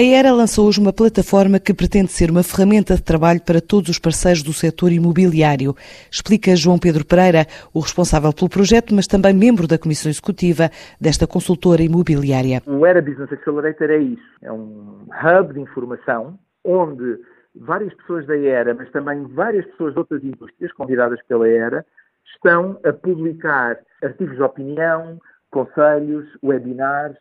A ERA lançou hoje uma plataforma que pretende ser uma ferramenta de trabalho para todos os parceiros do setor imobiliário. Explica João Pedro Pereira, o responsável pelo projeto, mas também membro da comissão executiva desta consultora imobiliária. O ERA Business Accelerator é isso. É um hub de informação onde várias pessoas da ERA, mas também várias pessoas de outras indústrias convidadas pela ERA, estão a publicar artigos de opinião, conselhos, webinars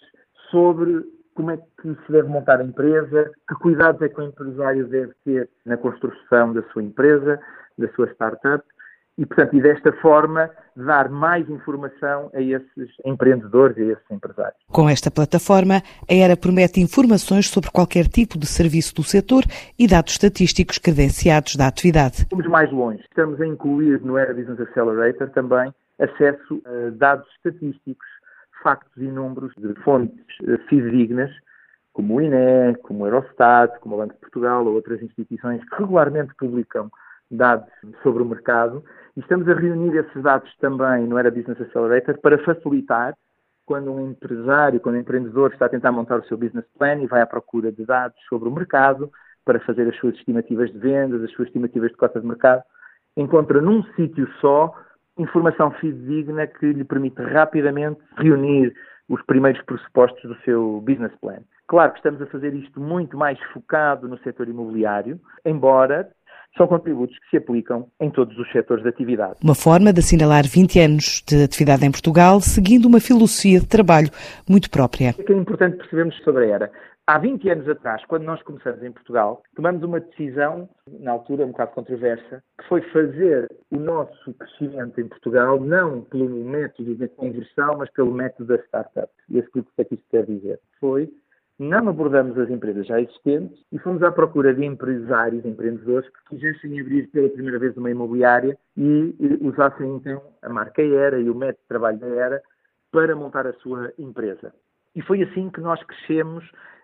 sobre como é que se deve montar a empresa, que cuidados é que o empresário deve ter na construção da sua empresa, da sua startup, e, portanto, e desta forma dar mais informação a esses empreendedores e a esses empresários. Com esta plataforma, a ERA promete informações sobre qualquer tipo de serviço do setor e dados estatísticos credenciados da atividade. Vamos mais longe. Estamos a incluir no ERA Business Accelerator também acesso a dados estatísticos factos e números de fontes eh, fidedignas, como o INE, como o Eurostat, como o Banco de Portugal ou outras instituições que regularmente publicam dados sobre o mercado. E estamos a reunir esses dados também no Era Business Accelerator para facilitar quando um empresário, quando um empreendedor está a tentar montar o seu business plan e vai à procura de dados sobre o mercado para fazer as suas estimativas de vendas, as suas estimativas de cota de mercado, encontra num sítio só informação fidedigna que lhe permite rapidamente reunir os primeiros pressupostos do seu business plan. Claro que estamos a fazer isto muito mais focado no setor imobiliário, embora são contributos que se aplicam em todos os setores de atividade. Uma forma de assinalar 20 anos de atividade em Portugal, seguindo uma filosofia de trabalho muito própria. O que é importante percebermos sobre a ERA? Há 20 anos atrás, quando nós começamos em Portugal, tomamos uma decisão, na altura um bocado controversa, que foi fazer o nosso crescimento em Portugal não pelo método da conversão, mas pelo método da startup. E explico o que é que isto quer dizer. Foi não abordamos as empresas já existentes e fomos à procura de empresários, empreendedores que quisessem abrir pela primeira vez uma imobiliária e usassem então a marca ERA e o método de trabalho da ERA para montar a sua empresa. E foi assim que nós crescemos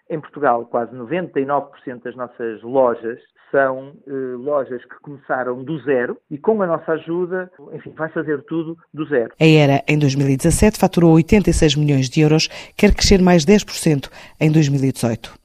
em Portugal, quase 99% das nossas lojas são eh, lojas que começaram do zero e com a nossa ajuda, enfim, vai fazer tudo do zero. A ERA, em 2017, faturou 86 milhões de euros, quer crescer mais 10% em 2018.